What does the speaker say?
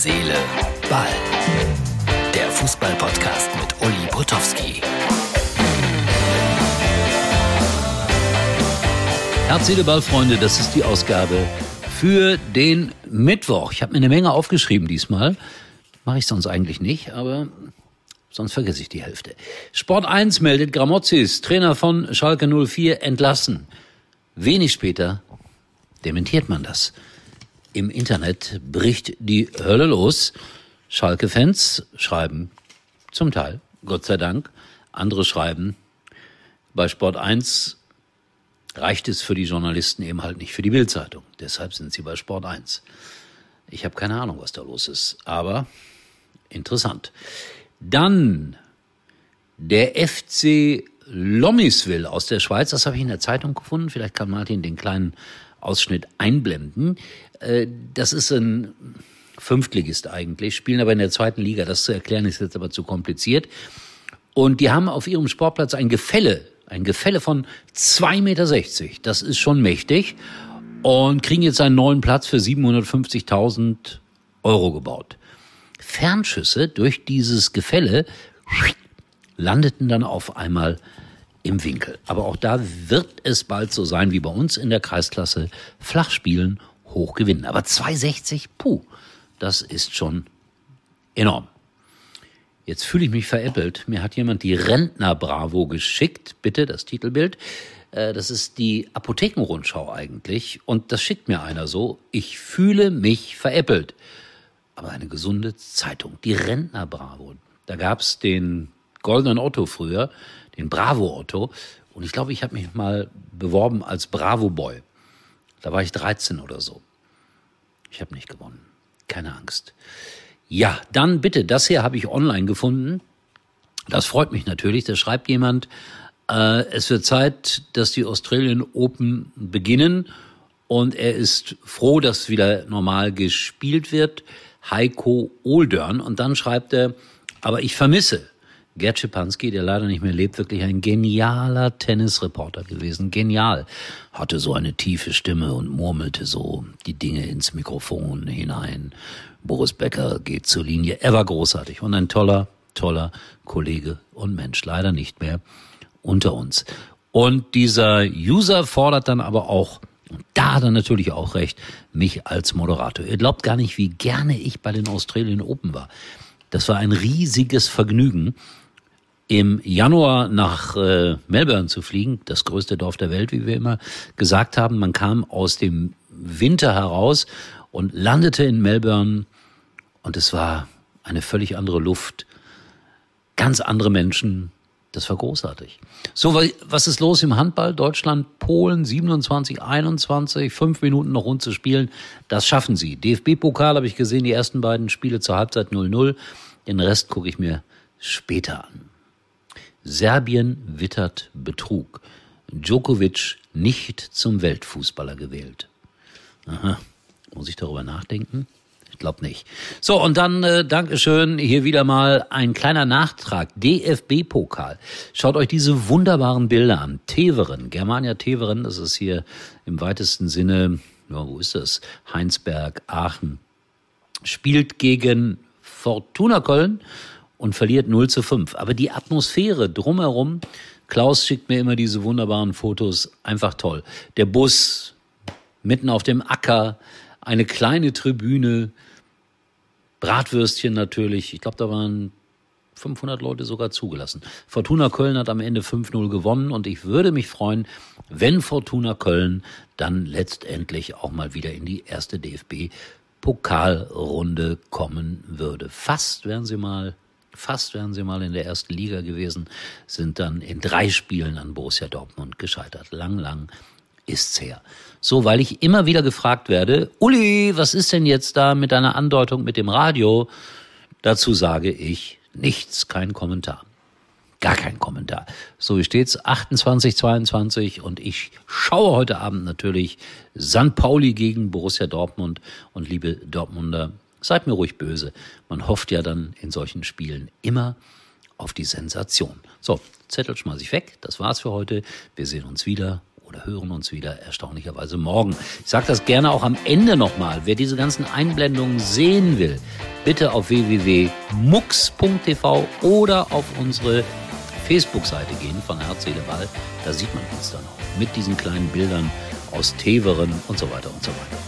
Seele, Ball. Der Fußball-Podcast mit Uli Potowski. Herz, Seele, Ball, Freunde, das ist die Ausgabe für den Mittwoch. Ich habe mir eine Menge aufgeschrieben diesmal. Mache ich sonst eigentlich nicht, aber sonst vergesse ich die Hälfte. Sport 1 meldet Gramozis, Trainer von Schalke 04, entlassen. Wenig später dementiert man das. Im Internet bricht die Hölle los. Schalke-Fans schreiben zum Teil, Gott sei Dank. Andere schreiben, bei Sport 1 reicht es für die Journalisten eben halt nicht für die Bildzeitung. Deshalb sind sie bei Sport 1. Ich habe keine Ahnung, was da los ist, aber interessant. Dann der FC Lommisville aus der Schweiz, das habe ich in der Zeitung gefunden. Vielleicht kann Martin den kleinen Ausschnitt einblenden. Äh, das ist ein Fünftligist eigentlich, spielen aber in der zweiten Liga. Das zu erklären ist jetzt aber zu kompliziert. Und die haben auf ihrem Sportplatz ein Gefälle, ein Gefälle von 2,60 Meter. Das ist schon mächtig. Und kriegen jetzt einen neuen Platz für 750.000 Euro gebaut. Fernschüsse durch dieses Gefälle landeten dann auf einmal im Winkel. Aber auch da wird es bald so sein wie bei uns in der Kreisklasse. Flach spielen, hoch gewinnen. Aber 260, puh, das ist schon enorm. Jetzt fühle ich mich veräppelt. Mir hat jemand die Rentner Bravo geschickt. Bitte das Titelbild. Äh, das ist die Apothekenrundschau eigentlich. Und das schickt mir einer so. Ich fühle mich veräppelt. Aber eine gesunde Zeitung. Die Rentner Bravo. Da gab's den goldenen Otto früher den Bravo Otto. Und ich glaube, ich habe mich mal beworben als Bravo Boy. Da war ich 13 oder so. Ich habe nicht gewonnen. Keine Angst. Ja, dann bitte, das hier habe ich online gefunden. Das freut mich natürlich. Da schreibt jemand, äh, es wird Zeit, dass die Australian Open beginnen. Und er ist froh, dass wieder normal gespielt wird. Heiko Oldern. Und dann schreibt er, aber ich vermisse Gerd Schipanski, der leider nicht mehr lebt, wirklich ein genialer Tennisreporter gewesen. Genial. Hatte so eine tiefe Stimme und murmelte so die Dinge ins Mikrofon hinein. Boris Becker geht zur Linie. Er war großartig und ein toller, toller Kollege und Mensch. Leider nicht mehr unter uns. Und dieser User fordert dann aber auch, und da hat er natürlich auch recht, mich als Moderator. Ihr glaubt gar nicht, wie gerne ich bei den Australian Open war. Das war ein riesiges Vergnügen im Januar nach äh, Melbourne zu fliegen, das größte Dorf der Welt, wie wir immer gesagt haben. Man kam aus dem Winter heraus und landete in Melbourne und es war eine völlig andere Luft, ganz andere Menschen. Das war großartig. So, was ist los im Handball? Deutschland, Polen, 27, 21, fünf Minuten noch rund zu spielen. Das schaffen sie. DFB-Pokal habe ich gesehen, die ersten beiden Spiele zur Halbzeit 0-0. Den Rest gucke ich mir später an. Serbien wittert Betrug. Djokovic nicht zum Weltfußballer gewählt. Aha, muss ich darüber nachdenken? Ich glaube nicht. So, und dann, äh, Dankeschön, hier wieder mal ein kleiner Nachtrag. DFB-Pokal. Schaut euch diese wunderbaren Bilder an. Teveren, Germania Teveren, das ist hier im weitesten Sinne, ja, wo ist das? Heinsberg, Aachen. Spielt gegen Fortuna Köln und verliert 0 zu 5. Aber die Atmosphäre drumherum, Klaus schickt mir immer diese wunderbaren Fotos, einfach toll. Der Bus mitten auf dem Acker, eine kleine Tribüne, Bratwürstchen natürlich. Ich glaube, da waren 500 Leute sogar zugelassen. Fortuna Köln hat am Ende 5-0 gewonnen und ich würde mich freuen, wenn Fortuna Köln dann letztendlich auch mal wieder in die erste DFB Pokalrunde kommen würde. Fast wären sie mal Fast wären sie mal in der ersten Liga gewesen, sind dann in drei Spielen an Borussia Dortmund gescheitert. Lang, lang ist's her. So, weil ich immer wieder gefragt werde, Uli, was ist denn jetzt da mit deiner Andeutung mit dem Radio? Dazu sage ich nichts, kein Kommentar. Gar kein Kommentar. So wie steht's, 28, 22 und ich schaue heute Abend natürlich St. Pauli gegen Borussia Dortmund und liebe Dortmunder, Seid mir ruhig böse. Man hofft ja dann in solchen Spielen immer auf die Sensation. So, Zettel schmeiß ich weg. Das war's für heute. Wir sehen uns wieder oder hören uns wieder erstaunlicherweise morgen. Ich sage das gerne auch am Ende nochmal. Wer diese ganzen Einblendungen sehen will, bitte auf www.mux.tv oder auf unsere Facebook-Seite gehen von Herz, Seele, Ball. Da sieht man uns dann auch mit diesen kleinen Bildern aus Teveren und so weiter und so weiter.